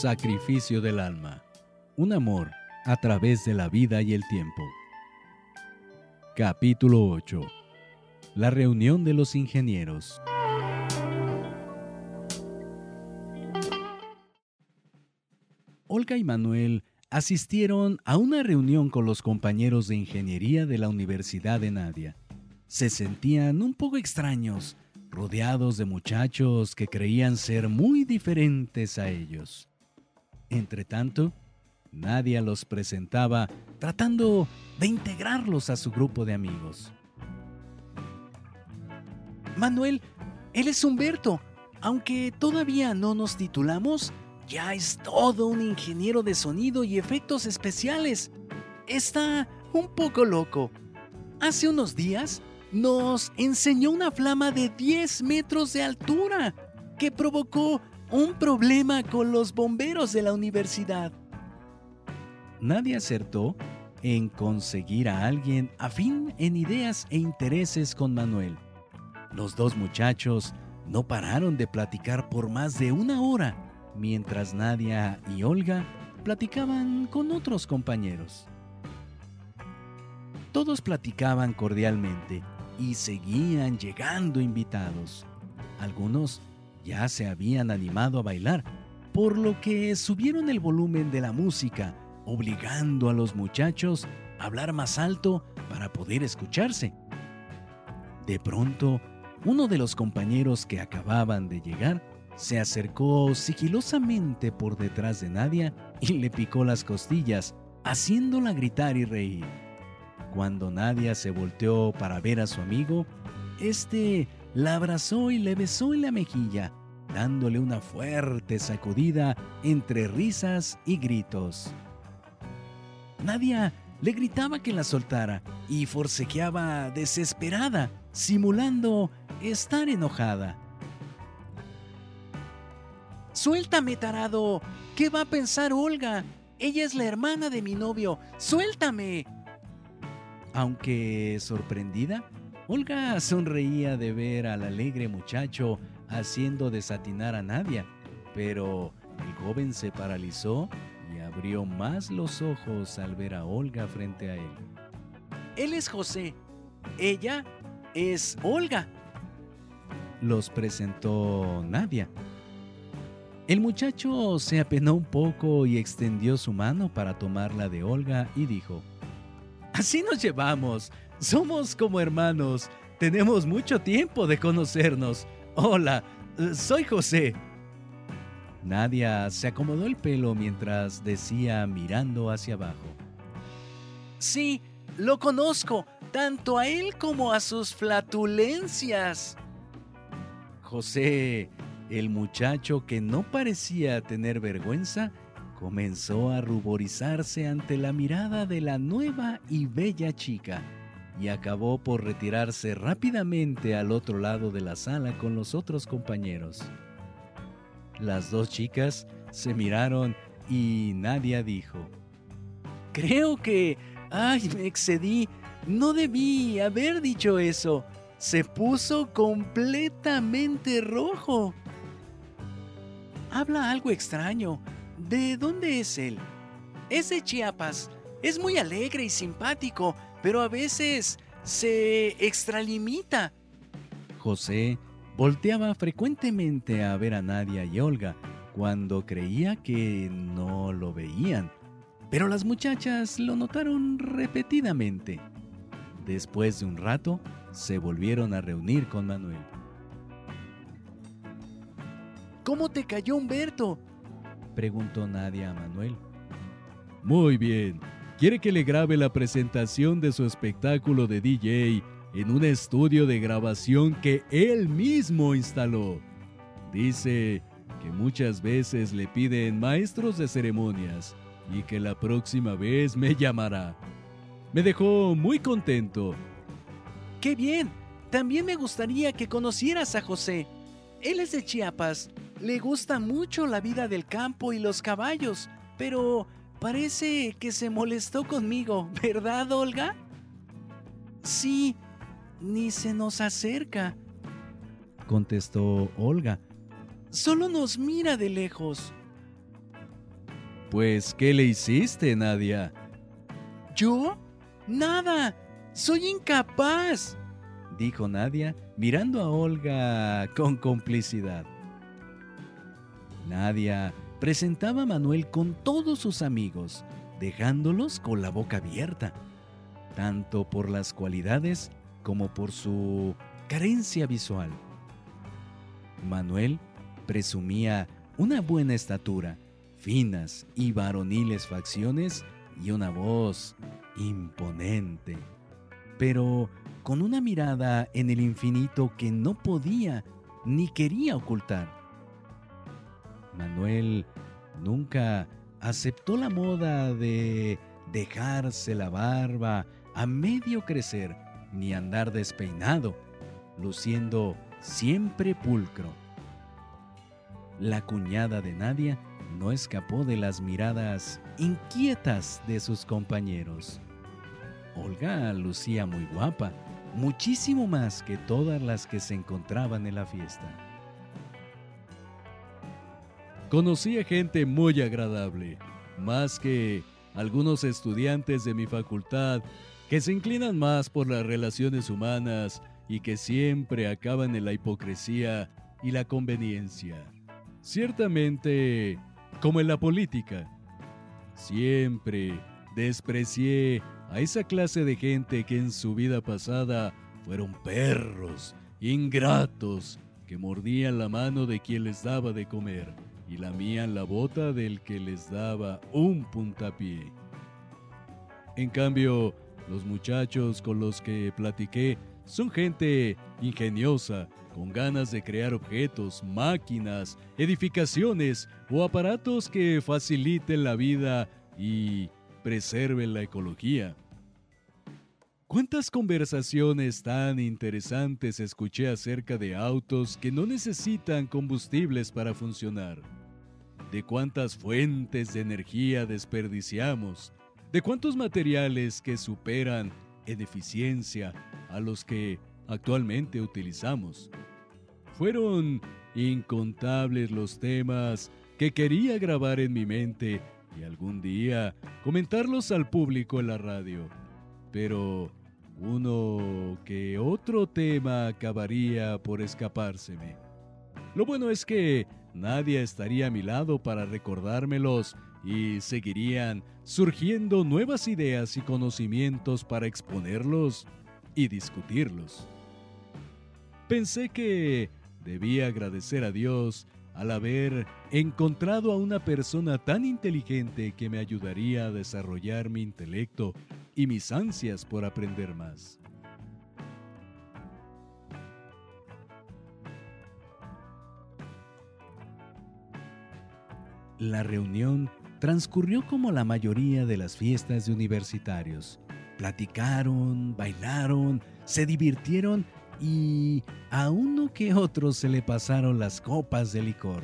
Sacrificio del alma. Un amor a través de la vida y el tiempo. Capítulo 8. La reunión de los ingenieros. Olga y Manuel asistieron a una reunión con los compañeros de ingeniería de la Universidad de Nadia. Se sentían un poco extraños, rodeados de muchachos que creían ser muy diferentes a ellos. Entretanto, Nadia los presentaba tratando de integrarlos a su grupo de amigos. Manuel, él es Humberto. Aunque todavía no nos titulamos, ya es todo un ingeniero de sonido y efectos especiales. Está un poco loco. Hace unos días nos enseñó una flama de 10 metros de altura que provocó un problema con los bomberos de la universidad. Nadie acertó en conseguir a alguien afín en ideas e intereses con Manuel. Los dos muchachos no pararon de platicar por más de una hora mientras Nadia y Olga platicaban con otros compañeros. Todos platicaban cordialmente y seguían llegando invitados. Algunos ya se habían animado a bailar, por lo que subieron el volumen de la música, obligando a los muchachos a hablar más alto para poder escucharse. De pronto, uno de los compañeros que acababan de llegar se acercó sigilosamente por detrás de Nadia y le picó las costillas, haciéndola gritar y reír. Cuando Nadia se volteó para ver a su amigo, este la abrazó y le besó en la mejilla, dándole una fuerte sacudida entre risas y gritos. Nadia le gritaba que la soltara y forcejeaba desesperada, simulando estar enojada. Suéltame, tarado. ¿Qué va a pensar Olga? Ella es la hermana de mi novio. Suéltame. Aunque sorprendida, Olga sonreía de ver al alegre muchacho haciendo desatinar a Nadia, pero el joven se paralizó y abrió más los ojos al ver a Olga frente a él. Él es José, ella es Olga. Los presentó Nadia. El muchacho se apenó un poco y extendió su mano para tomarla de Olga y dijo, Así nos llevamos, somos como hermanos, tenemos mucho tiempo de conocernos. Hola, soy José. Nadia se acomodó el pelo mientras decía mirando hacia abajo. Sí, lo conozco, tanto a él como a sus flatulencias. José el muchacho, que no parecía tener vergüenza, comenzó a ruborizarse ante la mirada de la nueva y bella chica y acabó por retirarse rápidamente al otro lado de la sala con los otros compañeros. Las dos chicas se miraron y Nadia dijo, Creo que... ¡Ay, me excedí! No debí haber dicho eso. Se puso completamente rojo habla algo extraño. ¿De dónde es él? Es de Chiapas. Es muy alegre y simpático, pero a veces se extralimita. José volteaba frecuentemente a ver a Nadia y Olga cuando creía que no lo veían, pero las muchachas lo notaron repetidamente. Después de un rato, se volvieron a reunir con Manuel. ¿Cómo te cayó Humberto? Preguntó Nadia a Manuel. Muy bien. Quiere que le grabe la presentación de su espectáculo de DJ en un estudio de grabación que él mismo instaló. Dice que muchas veces le piden maestros de ceremonias y que la próxima vez me llamará. Me dejó muy contento. ¡Qué bien! También me gustaría que conocieras a José. Él es de Chiapas le gusta mucho la vida del campo y los caballos, pero parece que se molestó conmigo, ¿verdad, Olga? Sí, ni se nos acerca, contestó Olga. Solo nos mira de lejos. Pues, ¿qué le hiciste, Nadia? ¿Yo? Nada. Soy incapaz, dijo Nadia, mirando a Olga con complicidad. Nadia presentaba a Manuel con todos sus amigos, dejándolos con la boca abierta, tanto por las cualidades como por su carencia visual. Manuel presumía una buena estatura, finas y varoniles facciones y una voz imponente, pero con una mirada en el infinito que no podía ni quería ocultar. Manuel nunca aceptó la moda de dejarse la barba a medio crecer ni andar despeinado, luciendo siempre pulcro. La cuñada de Nadia no escapó de las miradas inquietas de sus compañeros. Olga lucía muy guapa, muchísimo más que todas las que se encontraban en la fiesta. Conocí a gente muy agradable, más que algunos estudiantes de mi facultad que se inclinan más por las relaciones humanas y que siempre acaban en la hipocresía y la conveniencia. Ciertamente, como en la política, siempre desprecié a esa clase de gente que en su vida pasada fueron perros, ingratos, que mordían la mano de quien les daba de comer y lamían la bota del que les daba un puntapié. En cambio, los muchachos con los que platiqué son gente ingeniosa, con ganas de crear objetos, máquinas, edificaciones o aparatos que faciliten la vida y preserven la ecología. ¿Cuántas conversaciones tan interesantes escuché acerca de autos que no necesitan combustibles para funcionar? ¿De cuántas fuentes de energía desperdiciamos? ¿De cuántos materiales que superan en eficiencia a los que actualmente utilizamos? Fueron incontables los temas que quería grabar en mi mente y algún día comentarlos al público en la radio. Pero uno que otro tema acabaría por escapárseme. Lo bueno es que nadie estaría a mi lado para recordármelos y seguirían surgiendo nuevas ideas y conocimientos para exponerlos y discutirlos. Pensé que debía agradecer a Dios al haber encontrado a una persona tan inteligente que me ayudaría a desarrollar mi intelecto y mis ansias por aprender más. La reunión transcurrió como la mayoría de las fiestas de universitarios. Platicaron, bailaron, se divirtieron y a uno que otro se le pasaron las copas de licor.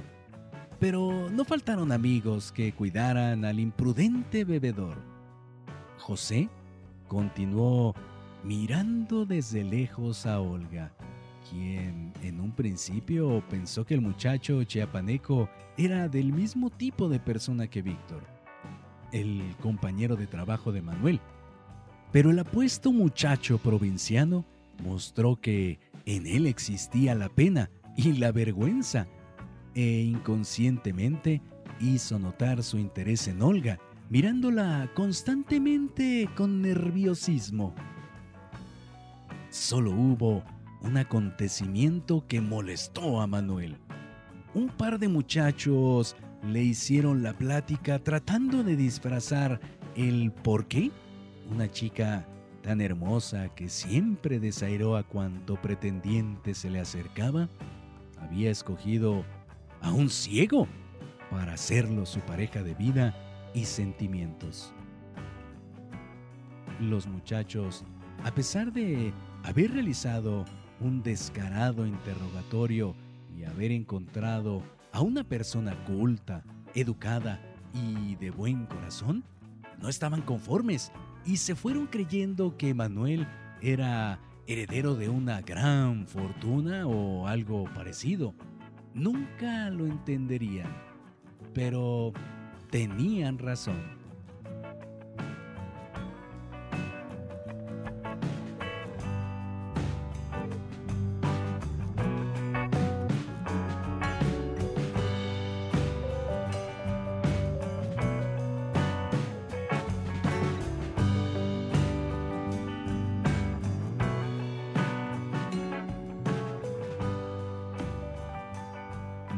Pero no faltaron amigos que cuidaran al imprudente bebedor. José continuó mirando desde lejos a Olga, quien en un principio pensó que el muchacho chiapaneco era del mismo tipo de persona que Víctor, el compañero de trabajo de Manuel. Pero el apuesto muchacho provinciano mostró que en él existía la pena y la vergüenza e inconscientemente hizo notar su interés en Olga, mirándola constantemente con nerviosismo. Solo hubo un acontecimiento que molestó a Manuel. Un par de muchachos le hicieron la plática tratando de disfrazar el por qué una chica tan hermosa que siempre desairó a cuanto pretendiente se le acercaba, había escogido a un ciego para hacerlo su pareja de vida y sentimientos. Los muchachos, a pesar de haber realizado un descarado interrogatorio y haber encontrado a una persona culta, educada y de buen corazón, no estaban conformes y se fueron creyendo que Manuel era heredero de una gran fortuna o algo parecido. Nunca lo entenderían, pero tenían razón.